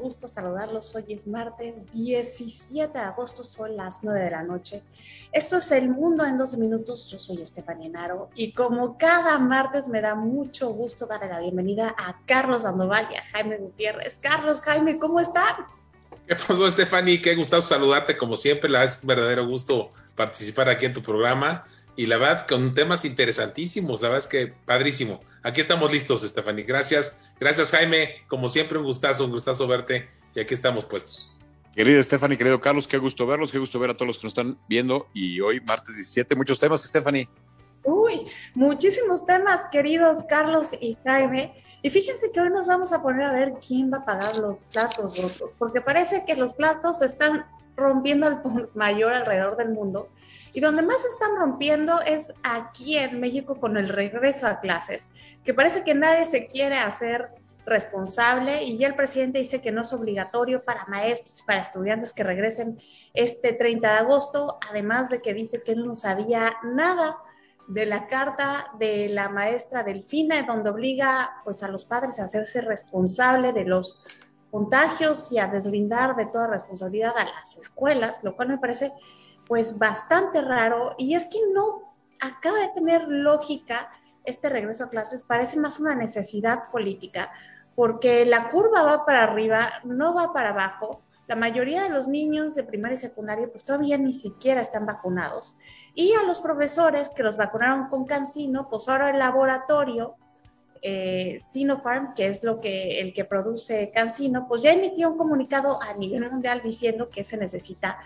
gusto saludarlos. Hoy es martes 17 de agosto, son las 9 de la noche. Esto es El Mundo en 12 Minutos. Yo soy Estefania Naro y como cada martes me da mucho gusto darle la bienvenida a Carlos Sandoval y a Jaime Gutiérrez. Carlos, Jaime, ¿cómo están? ¿Qué pasó, Estefania? Qué gustazo saludarte como siempre. La es un verdadero gusto participar aquí en tu programa y la verdad con temas interesantísimos. La verdad es que padrísimo. Aquí estamos listos, Stephanie. Gracias. Gracias, Jaime. Como siempre, un gustazo, un gustazo verte. Y aquí estamos puestos. Querida Stephanie, querido Carlos, qué gusto verlos, qué gusto ver a todos los que nos están viendo. Y hoy, martes 17, muchos temas, Stephanie. Uy, muchísimos temas, queridos Carlos y Jaime. Y fíjense que hoy nos vamos a poner a ver quién va a pagar los platos rotos, porque parece que los platos están rompiendo al mayor alrededor del mundo. Y donde más están rompiendo es aquí en México con el regreso a clases, que parece que nadie se quiere hacer responsable y ya el presidente dice que no es obligatorio para maestros y para estudiantes que regresen este 30 de agosto, además de que dice que él no sabía nada de la carta de la maestra Delfina, donde obliga pues a los padres a hacerse responsable de los contagios y a deslindar de toda responsabilidad a las escuelas, lo cual me parece pues bastante raro y es que no acaba de tener lógica este regreso a clases, parece más una necesidad política, porque la curva va para arriba, no va para abajo. La mayoría de los niños de primaria y secundaria pues todavía ni siquiera están vacunados. Y a los profesores que los vacunaron con Cancino, pues ahora el laboratorio eh, Sinopharm, que es lo que el que produce Cancino, pues ya emitió un comunicado a nivel mundial diciendo que se necesita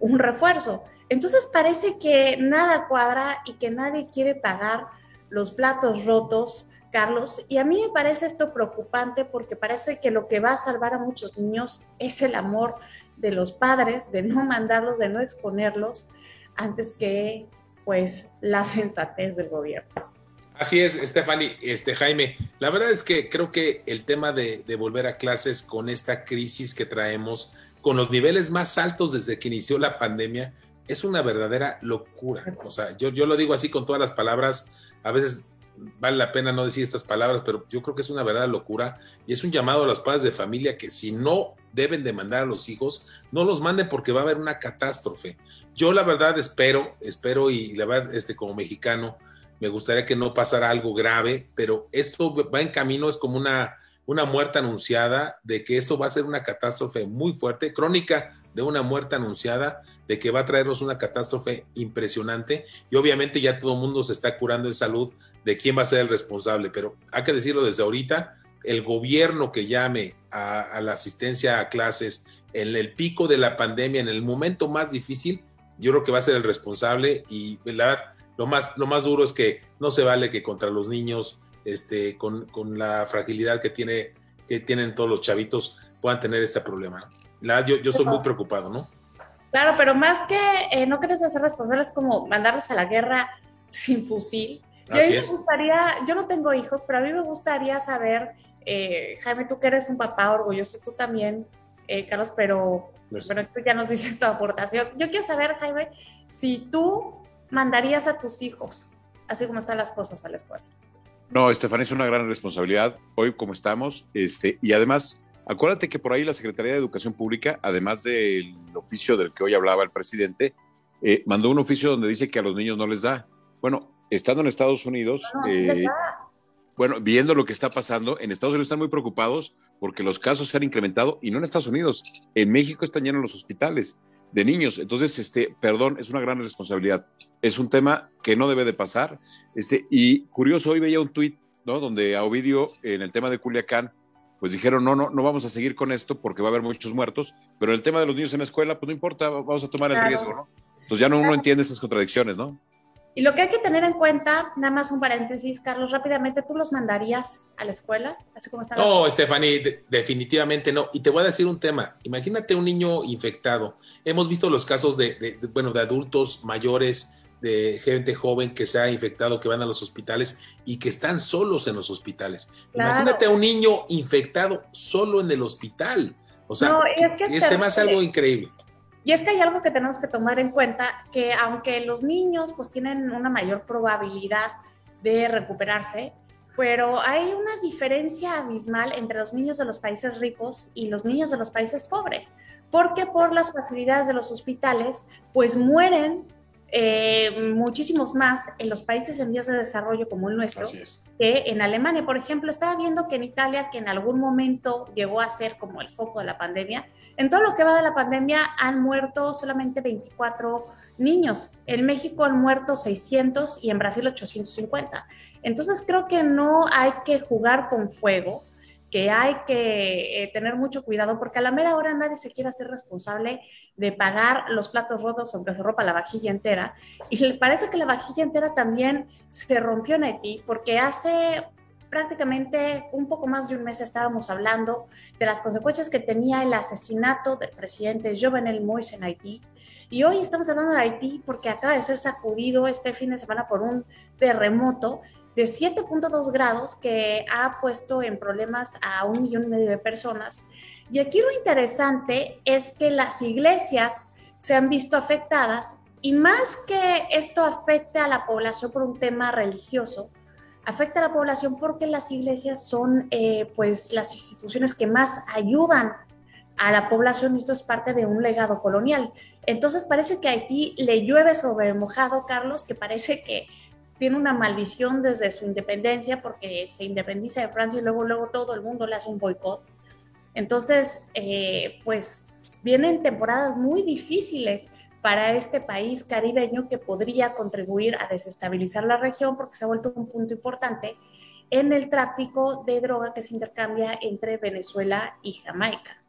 un refuerzo. Entonces parece que nada cuadra y que nadie quiere pagar los platos rotos, Carlos. Y a mí me parece esto preocupante porque parece que lo que va a salvar a muchos niños es el amor de los padres, de no mandarlos, de no exponerlos, antes que pues la sensatez del gobierno. Así es, Stephanie, este Jaime. La verdad es que creo que el tema de, de volver a clases con esta crisis que traemos, con los niveles más altos desde que inició la pandemia, es una verdadera locura. O sea, yo, yo lo digo así con todas las palabras, a veces vale la pena no decir estas palabras, pero yo creo que es una verdadera locura y es un llamado a los padres de familia que si no deben de mandar a los hijos, no los manden porque va a haber una catástrofe. Yo la verdad espero, espero y la verdad, este, como mexicano, me gustaría que no pasara algo grave, pero esto va en camino, es como una una muerte anunciada, de que esto va a ser una catástrofe muy fuerte, crónica de una muerte anunciada, de que va a traernos una catástrofe impresionante. Y obviamente ya todo el mundo se está curando en salud de quién va a ser el responsable, pero hay que decirlo desde ahorita, el gobierno que llame a, la asistencia a clases en el pico de la pandemia, en el momento más difícil, yo creo que va a ser el responsable y lo más, lo más duro es que no se vale que contra los niños este, con, con, la fragilidad que, tiene, que tienen todos los chavitos, puedan tener este problema. La, yo, yo soy muy preocupado, ¿no? Claro, pero más que eh, no quieres hacer responsables como mandarlos a la guerra sin fusil. Yo, me gustaría, yo no tengo hijos, pero a mí me gustaría saber, eh, Jaime, tú que eres un papá orgulloso, tú también, eh, Carlos, pero, pero tú ya nos dices tu aportación. Yo quiero saber, Jaime, si tú mandarías a tus hijos, así como están las cosas, a la escuela. No, Estefanía, es una gran responsabilidad hoy como estamos. Este, y además, acuérdate que por ahí la Secretaría de Educación Pública, además del oficio del que hoy hablaba el presidente, eh, mandó un oficio donde dice que a los niños no les da. Bueno, estando en Estados Unidos, eh, bueno, viendo lo que está pasando, en Estados Unidos están muy preocupados porque los casos se han incrementado y no en Estados Unidos, en México están llenos los hospitales de niños. Entonces, este, perdón, es una gran responsabilidad. Es un tema que no debe de pasar. Este, y curioso, hoy veía un tuit, ¿no? Donde a Ovidio, en el tema de Culiacán, pues dijeron, no, no, no vamos a seguir con esto porque va a haber muchos muertos, pero el tema de los niños en la escuela, pues no importa, vamos a tomar el riesgo, ¿no? Entonces ya no uno entiende esas contradicciones, ¿no? Y lo que hay que tener en cuenta, nada más un paréntesis, Carlos, rápidamente, ¿tú los mandarías a la escuela? Así como están no, Stephanie, definitivamente no. Y te voy a decir un tema. Imagínate un niño infectado. Hemos visto los casos de bueno, de adultos mayores de gente joven que se ha infectado, que van a los hospitales y que están solos en los hospitales. Imagínate a un niño infectado solo en el hospital. O sea, no, es que más algo increíble. Y es que hay algo que tenemos que tomar en cuenta, que aunque los niños pues tienen una mayor probabilidad de recuperarse, pero hay una diferencia abismal entre los niños de los países ricos y los niños de los países pobres, porque por las facilidades de los hospitales, pues mueren eh, muchísimos más en los países en vías de desarrollo como el nuestro que en Alemania. Por ejemplo, estaba viendo que en Italia, que en algún momento llegó a ser como el foco de la pandemia, en todo lo que va de la pandemia han muerto solamente 24 niños. En México han muerto 600 y en Brasil 850. Entonces creo que no hay que jugar con fuego que hay que eh, tener mucho cuidado porque a la mera hora nadie se quiere hacer responsable de pagar los platos rotos aunque se rompa la vajilla entera. Y parece que la vajilla entera también se rompió en Haití porque hace prácticamente un poco más de un mes estábamos hablando de las consecuencias que tenía el asesinato del presidente Jovenel Moïse en Haití. Y hoy estamos hablando de Haití porque acaba de ser sacudido este fin de semana por un terremoto de 7.2 grados que ha puesto en problemas a un millón y medio de personas. Y aquí lo interesante es que las iglesias se han visto afectadas y más que esto afecte a la población por un tema religioso, afecta a la población porque las iglesias son eh, pues las instituciones que más ayudan a la población y esto es parte de un legado colonial. Entonces parece que Haití le llueve sobre mojado, Carlos, que parece que tiene una maldición desde su independencia porque se independiza de Francia y luego, luego todo el mundo le hace un boicot. Entonces, eh, pues vienen temporadas muy difíciles para este país caribeño que podría contribuir a desestabilizar la región porque se ha vuelto un punto importante en el tráfico de droga que se intercambia entre Venezuela y Jamaica.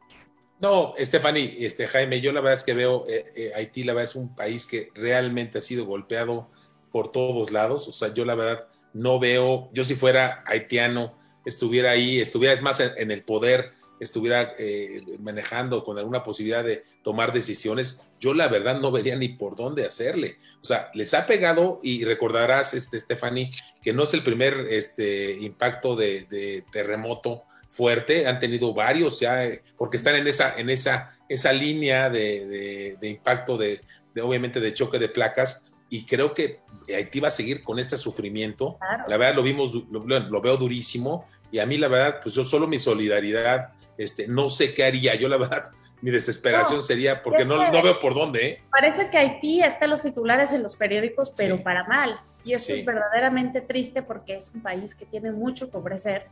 No, Stephanie, este, Jaime, yo la verdad es que veo eh, eh, Haití, la verdad es un país que realmente ha sido golpeado por todos lados. O sea, yo la verdad no veo, yo si fuera haitiano, estuviera ahí, estuviera más en, el poder, estuviera eh, manejando con alguna posibilidad de tomar decisiones, yo la verdad no vería ni por dónde hacerle. O sea, les ha pegado y recordarás, este, Stephanie, que no es el primer este, impacto de, terremoto fuerte, han tenido varios ya, eh, porque están en esa, en esa, esa línea de, impacto de, obviamente, de choque de placas y creo que Haití va a seguir con este sufrimiento. La verdad lo vimos, lo, veo durísimo y a mí la verdad, pues yo solo mi solidaridad, este, no sé qué haría. Yo la verdad, mi desesperación sería porque no, no, veo por dónde. ¿eh? Parece que Haití está en los titulares en los periódicos, pero para mal. Y eso es verdaderamente triste porque es un país que tiene mucho que ofrecer.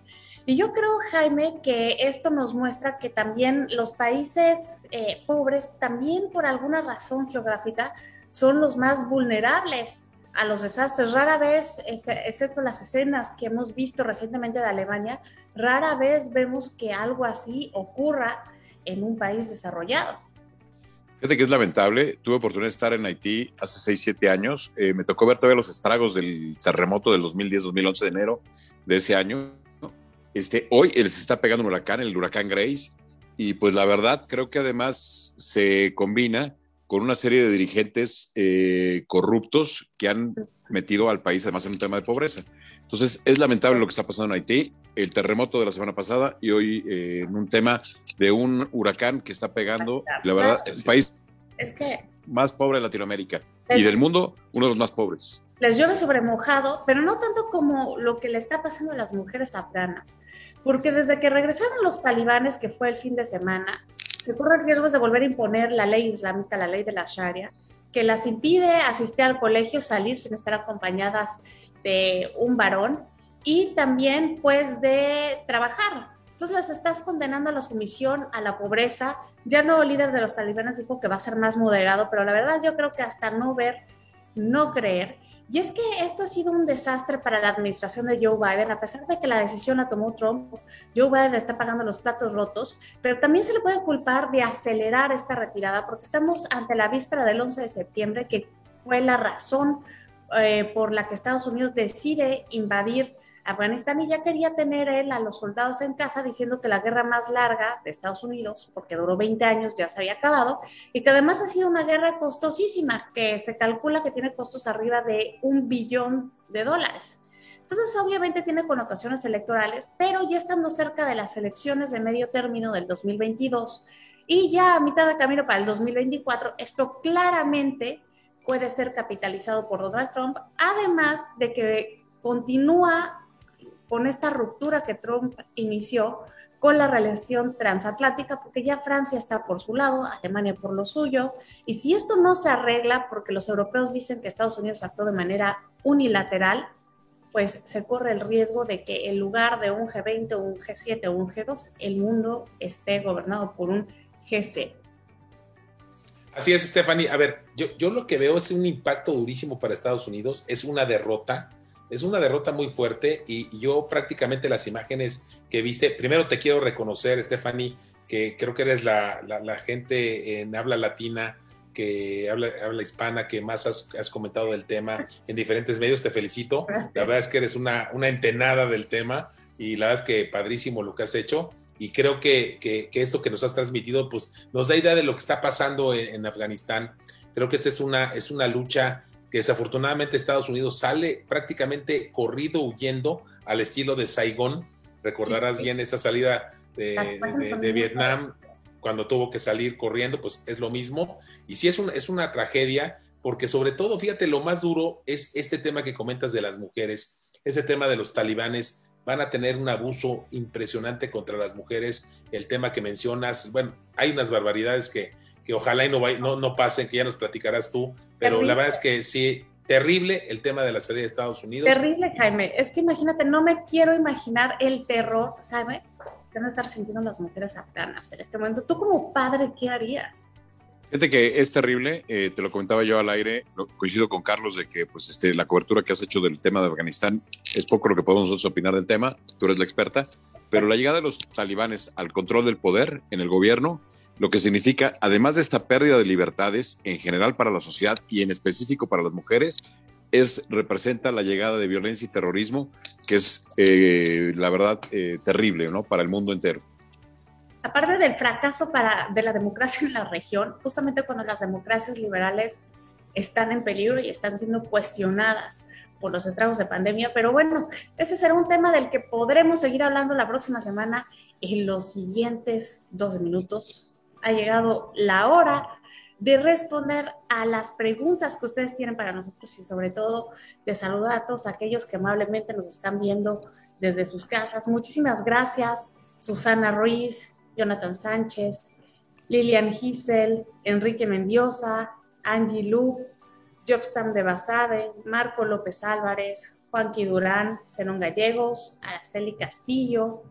Y yo creo, Jaime, que esto nos muestra que también los países eh, pobres, también por alguna razón geográfica, son los más vulnerables a los desastres. Rara vez, excepto las escenas que hemos visto recientemente de Alemania, rara vez vemos que algo así ocurra en un país desarrollado. Fíjate que es lamentable. Tuve oportunidad de estar en Haití hace 6, 7 años. Eh, me tocó ver todavía los estragos del terremoto del 2010-2011 de enero de ese año. Este, hoy se está pegando un huracán, el huracán Grace, y pues la verdad creo que además se combina con una serie de dirigentes eh, corruptos que han metido al país además en un tema de pobreza. Entonces, es lamentable lo que está pasando en Haití, el terremoto de la semana pasada y hoy eh, en un tema de un huracán que está pegando, la verdad, el país más pobre de Latinoamérica y del mundo, uno de los más pobres. Les llueve sobre mojado, pero no tanto como lo que le está pasando a las mujeres afganas, porque desde que regresaron los talibanes, que fue el fin de semana, se corre riesgos de volver a imponer la ley islámica, la ley de la Sharia, que las impide asistir al colegio, salir sin estar acompañadas de un varón y también pues de trabajar. Entonces las estás condenando a la sumisión, a la pobreza. Ya no líder de los talibanes dijo que va a ser más moderado, pero la verdad yo creo que hasta no ver, no creer. Y es que esto ha sido un desastre para la administración de Joe Biden, a pesar de que la decisión la tomó Trump, Joe Biden está pagando los platos rotos, pero también se le puede culpar de acelerar esta retirada, porque estamos ante la víspera del 11 de septiembre, que fue la razón eh, por la que Estados Unidos decide invadir Afganistán y ya quería tener él a los soldados en casa diciendo que la guerra más larga de Estados Unidos, porque duró 20 años, ya se había acabado, y que además ha sido una guerra costosísima, que se calcula que tiene costos arriba de un billón de dólares. Entonces, obviamente tiene connotaciones electorales, pero ya estando cerca de las elecciones de medio término del 2022 y ya a mitad de camino para el 2024, esto claramente puede ser capitalizado por Donald Trump, además de que continúa con esta ruptura que Trump inició con la relación transatlántica, porque ya Francia está por su lado, Alemania por lo suyo, y si esto no se arregla, porque los europeos dicen que Estados Unidos actuó de manera unilateral, pues se corre el riesgo de que en lugar de un G20 o un G7 o un G2, el mundo esté gobernado por un G7. Así es, Stephanie. A ver, yo, yo lo que veo es un impacto durísimo para Estados Unidos, es una derrota, es una derrota muy fuerte y, yo prácticamente las imágenes que viste, primero te quiero reconocer, Stephanie, que creo que eres la, gente en habla latina que habla, habla hispana, que más has, comentado del tema en diferentes medios, te felicito. La verdad es que eres una, una entenada del tema y la verdad es que padrísimo lo que has hecho y creo que, esto que nos has transmitido pues nos da idea de lo que está pasando en, Afganistán. Creo que esta es una, es una lucha que desafortunadamente Estados Unidos sale prácticamente corrido, huyendo al estilo de Saigón. Recordarás bien esa salida de, Vietnam cuando tuvo que salir corriendo, pues es lo mismo. Y sí es, es una tragedia, porque sobre todo, fíjate, lo más duro es este tema que comentas de las mujeres, ese tema de los talibanes van a tener un abuso impresionante contra las mujeres. El tema que mencionas, bueno, hay unas barbaridades que, que ojalá y no, no, pasen, que ya nos platicarás tú, pero la verdad es que sí, terrible el tema de la salida de Estados Unidos. Terrible, Jaime. Es que imagínate, no me quiero imaginar el terror, Jaime, que van a estar sintiendo las mujeres afganas en este momento. Tú como padre, ¿qué harías? Fíjate que es terrible, eh, te lo comentaba yo al aire, coincido con Carlos de que pues, este, la cobertura que has hecho del tema de Afganistán es poco lo que podemos nosotros opinar del tema, tú eres la experta, pero la llegada de los talibanes al control del poder en el gobierno, lo que significa, además de esta pérdida de libertades en general para la sociedad y en específico para las mujeres, es, representa la llegada de violencia y terrorismo, que es, eh, la verdad, eh, terrible ¿no? para el mundo entero aparte del fracaso para, de la democracia en la región, justamente cuando las democracias liberales están en peligro y están siendo cuestionadas por los estragos de pandemia, pero bueno, ese será un tema del que podremos seguir hablando la próxima semana en los siguientes 12 minutos. Ha llegado la hora de responder a las preguntas que ustedes tienen para nosotros y sobre todo de saludar a todos aquellos que amablemente nos están viendo desde sus casas. Muchísimas gracias, Susana Ruiz, Jonathan Sánchez, Lilian Gisel, Enrique Mendiosa, Angie Lu, Jobstam de Basabe, Marco López Álvarez, Juanqui Durán, Zenón Gallegos, Araceli Castillo,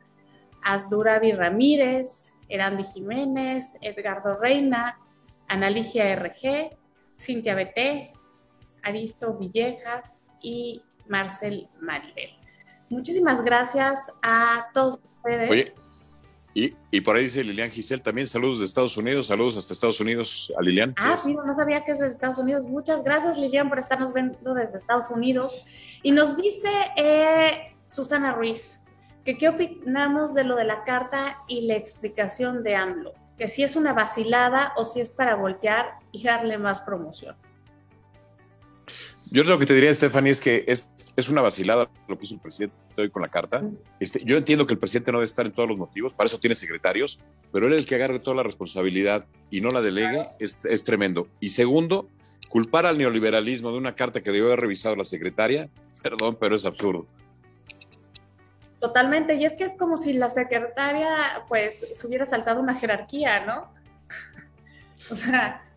Asduravi Ramírez, Erandi Jiménez, Edgardo Reina, Analigia RG, Cintia BT, Aristo Villejas y Marcel Maribel. Muchísimas gracias a todos ustedes. Y, por ahí dice Lilian Giselle también, saludos de Estados Unidos, saludos hasta Estados Unidos a Lilian. Ah, sí, no sabía que es de Estados Unidos. Muchas gracias Lilian por estarnos viendo desde Estados Unidos. Y nos dice eh, Susana Ruiz, que qué opinamos de lo de la carta y la explicación de AMLO, que si es una vacilada o si es para voltear y darle más promoción. Yo lo que te diría, Stephanie, es que es, es una vacilada lo que hizo el presidente hoy con la carta. Este, yo entiendo que el presidente no debe estar en todos los motivos, para eso tiene secretarios, pero él el que agarre toda la responsabilidad y no la delegue es, es tremendo. Y segundo, culpar al neoliberalismo de una carta que debió haber revisado la secretaria, perdón, pero es absurdo. Totalmente, y es que es como si la secretaria pues se hubiera saltado una jerarquía, ¿no? o sea,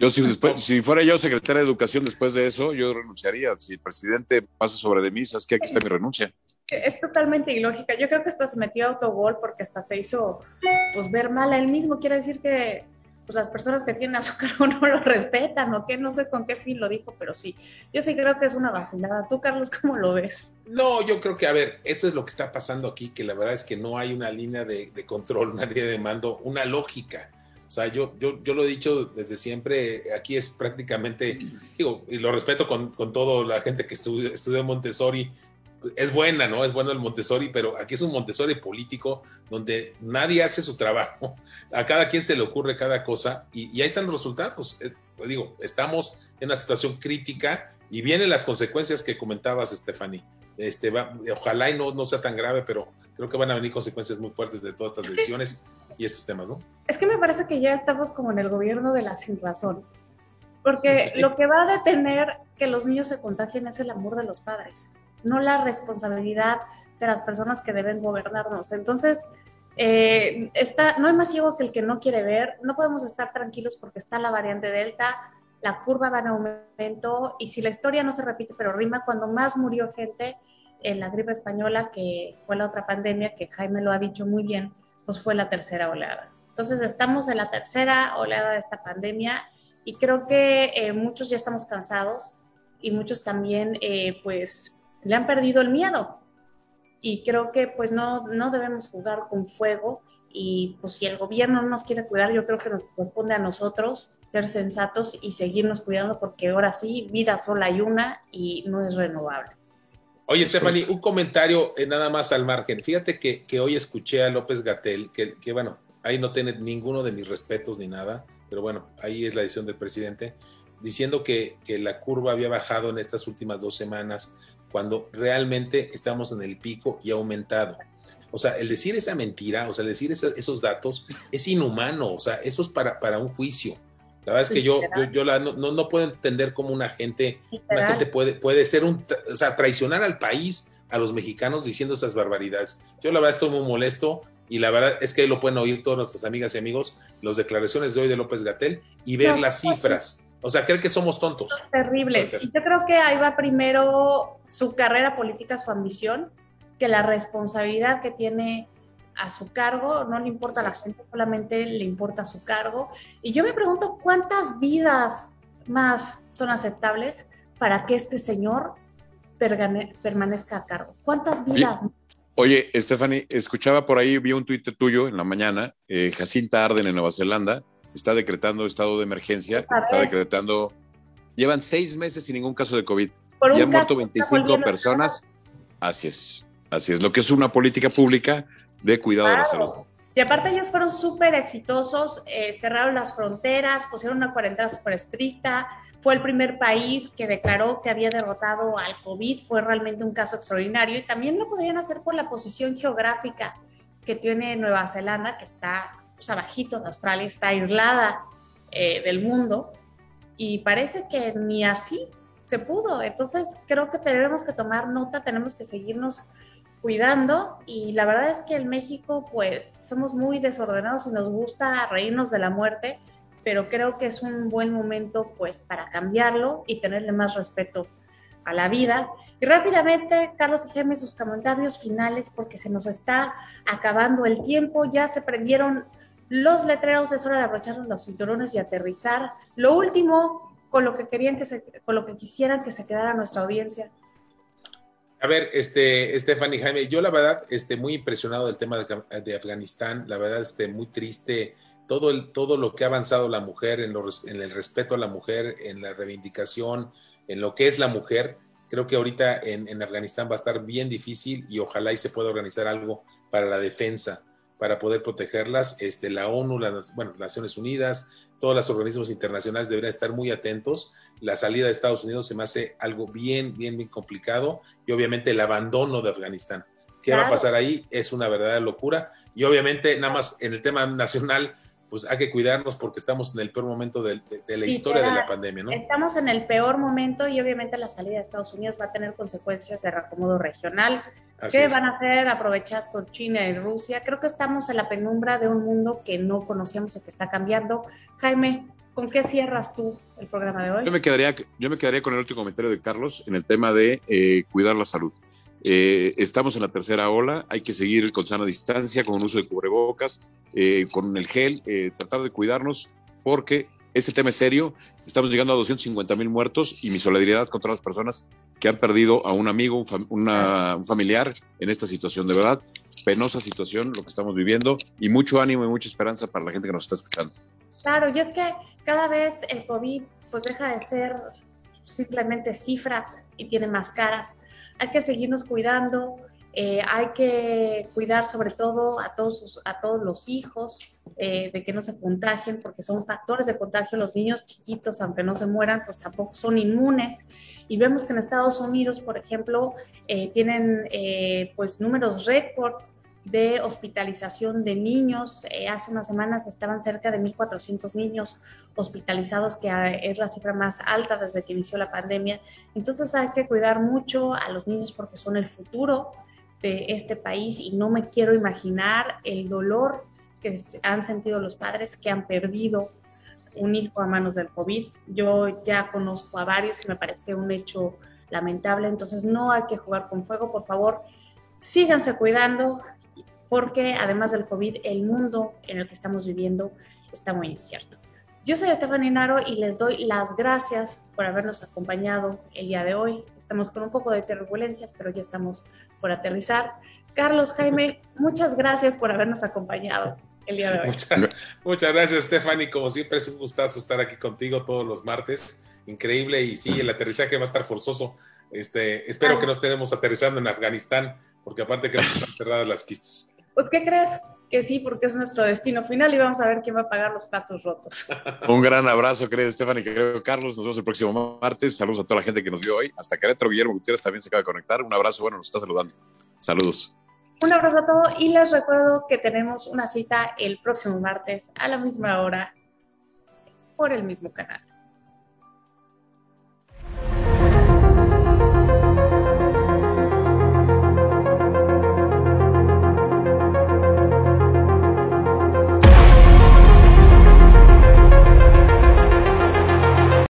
yo si, después, si fuera yo secretaria de Educación después de eso, yo renunciaría. Si el presidente pasa sobre de mí, ¿sabes que Aquí está mi renuncia. Es totalmente ilógica. Yo creo que hasta se metió autogol porque hasta se hizo pues ver mal a él mismo. Quiere decir que pues, las personas que tienen azúcar no lo respetan o qué, no sé con qué fin lo dijo, pero sí. Yo sí creo que es una vacilada. ¿Tú, Carlos, cómo lo ves? No, yo creo que, a ver, esto es lo que está pasando aquí, que la verdad es que no hay una línea de, de control, una línea de mando, una lógica o sea, yo, yo, yo lo he dicho desde siempre, aquí es prácticamente, digo, y lo respeto con, con toda la gente que estudió, estudió Montessori, es buena, ¿no? Es bueno el Montessori, pero aquí es un Montessori político donde nadie hace su trabajo, a cada quien se le ocurre cada cosa y, ahí están los resultados. Eh, digo, estamos en una situación crítica y vienen las consecuencias que comentabas, Stephanie. Este, ojalá y no, no sea tan grave, pero creo que van a venir consecuencias muy fuertes de todas estas decisiones y estos temas, ¿no? Es que me parece que ya estamos como en el gobierno de la sin razón, porque lo que va a detener que los niños se contagien es el amor de los padres. No la responsabilidad de las personas que deben gobernarnos. Entonces, eh, está, no hay más ciego que el que no quiere ver, no podemos estar tranquilos porque está la variante Delta, la curva va en aumento y si la historia no se repite, pero rima, cuando más murió gente en la gripe española, que fue la otra pandemia, que Jaime lo ha dicho muy bien, pues fue la tercera oleada. Entonces estamos en la tercera oleada de esta pandemia y creo que eh, muchos ya estamos cansados y muchos también eh, pues le han perdido el miedo. Y creo que pues no, no debemos jugar con fuego y pues si el gobierno no nos quiere cuidar, yo creo que nos corresponde a nosotros ser sensatos y seguirnos cuidando porque ahora sí, vida sola hay una y no es renovable. Oye, Stephanie, un comentario eh, nada más al margen. Fíjate que, que hoy escuché a López Gatel, que, que, bueno, ahí no tiene ninguno de mis respetos ni nada, pero bueno, ahí es la decisión del presidente, diciendo que, que la curva había bajado en estas últimas dos semanas, cuando realmente estamos en el pico y ha aumentado. O sea, el decir esa mentira, o sea, el decir esos datos es inhumano, o sea, eso es para, para un juicio. La verdad es que yo, yo, la, no, no, puedo entender cómo una gente, una gente puede, puede ser un, o sea, traicionar al país, a los mexicanos diciendo esas barbaridades. Yo la verdad estoy muy molesto y la verdad es que ahí lo pueden oír todas nuestras amigas y amigos, las declaraciones de hoy de López Gatel y ver las cifras. O sea, creen que somos tontos. Terribles. Y yo creo que ahí va primero su carrera política, su ambición, que la responsabilidad que tiene a su cargo, no le importa a la gente, solamente le importa su cargo. Y yo me pregunto cuántas vidas más son aceptables para que este señor permanezca a cargo. ¿Cuántas vidas más? Oye, Stephanie, escuchaba por ahí, vi un tuit tuyo en la mañana, eh, Jacinta Arden en Nueva Zelanda está decretando estado de emergencia, está decretando, llevan seis meses sin ningún caso de COVID, y han muerto 25 personas, así es, así es, lo que es una política pública de cuidado de la salud. Y aparte ellos fueron súper exitosos, eh, cerraron las fronteras, pusieron una cuarentena súper estricta, fue el primer país que declaró que había derrotado al COVID, fue realmente un caso extraordinario y también lo podrían hacer por la posición geográfica que tiene Nueva Zelanda, que está pues, abajito de Australia, está aislada eh, del mundo y parece que ni así se pudo. Entonces creo que tenemos que tomar nota, tenemos que seguirnos cuidando y la verdad es que en México pues somos muy desordenados y nos gusta reírnos de la muerte, pero creo que es un buen momento pues para cambiarlo y tenerle más respeto a la vida. Y rápidamente, Carlos y sus comentarios finales porque se nos está acabando el tiempo, ya se prendieron los letreros, es hora de abrocharnos los cinturones y aterrizar. Lo último, con lo que querían que se, con lo que quisieran que se quedara nuestra audiencia. A ver, este, Stephanie Jaime, yo la verdad, este, muy impresionado del tema de, Afganistán, la verdad, este, muy triste todo, el, todo lo que ha avanzado la mujer en, en, el respeto a la mujer, en la reivindicación, en lo que es la mujer. Creo que ahorita en, Afganistán va a estar bien difícil y ojalá y se pueda organizar algo para la defensa, para poder protegerlas. Este, la ONU, las bueno, Naciones Unidas, todos los organismos internacionales deberían estar muy atentos. La salida de Estados Unidos se me hace algo bien, bien, bien complicado y obviamente el abandono de Afganistán. ¿Qué va a pasar ahí? Es una verdadera locura. Y obviamente, nada más en el tema nacional, pues hay que cuidarnos porque estamos en el peor momento de, la historia de la pandemia, ¿no? Estamos en el peor momento y obviamente la salida de Estados Unidos va a tener consecuencias de reacomodo regional. ¿Qué van a hacer aprovechadas por China y Rusia? Creo que estamos en la penumbra de un mundo que no conocíamos y que está cambiando. Jaime, ¿con qué cierras tú el programa de hoy? Yo me quedaría, yo me quedaría con el último comentario de Carlos en el tema de eh, cuidar la salud. Eh, estamos en la tercera ola, hay que seguir con sana distancia, con uso de cubrebocas, eh, con el gel, tratar de cuidarnos porque este tema es serio. Estamos llegando a 250 mil muertos y mi solidaridad con todas las personas que han perdido a un amigo, un, familiar en esta situación. De verdad, penosa situación lo que estamos viviendo y mucho ánimo y mucha esperanza para la gente que nos está escuchando. Claro, y es que cada vez el COVID pues deja de ser simplemente cifras y tiene más caras. Hay que seguirnos cuidando, eh, hay que cuidar sobre todo a todos, a todos los hijos eh, de que no se contagien, porque son factores de contagio. Los niños chiquitos, aunque no se mueran, pues tampoco son inmunes. Y vemos que en Estados Unidos, por ejemplo, eh, tienen pues números récords de hospitalización de niños. Eh, hace unas semanas estaban cerca de 1.400 niños hospitalizados, que ah, es la cifra más alta desde que inició la pandemia. Entonces hay que cuidar mucho a los niños porque son el futuro de este país y no me quiero imaginar el dolor que han sentido los padres que han perdido un hijo a manos del COVID. Yo ya conozco a varios y me parece un hecho lamentable, entonces no hay que jugar con fuego, por favor, síganse cuidando, porque además del COVID, el mundo en el que estamos viviendo está muy incierto. Yo soy Estefany Naro y les doy las gracias por habernos acompañado el día de hoy. Estamos con un poco de turbulencias, pero ya estamos por aterrizar. Carlos, Jaime, muchas gracias por habernos acompañado el día de hoy. Muchas, gracias, Stephanie. Como siempre, es un gustazo estar aquí contigo todos los martes. Increíble. Y sí, el aterrizaje va a estar forzoso. Este, espero que no estemos aterrizando en Afganistán, porque aparte que están cerradas las pistas. Pues, ¿qué crees? Que sí, porque es nuestro destino final y vamos a ver quién va a pagar los platos rotos. Un gran abrazo, querido Stephanie, querido Carlos. Nos vemos el próximo martes. Saludos a toda la gente que nos vio hoy. Hasta Querétaro, Guillermo Gutiérrez también se acaba de conectar. Un abrazo, bueno, nos está saludando. Saludos. Un abrazo a todos y les recuerdo que tenemos una cita el próximo martes a la misma hora por el mismo canal.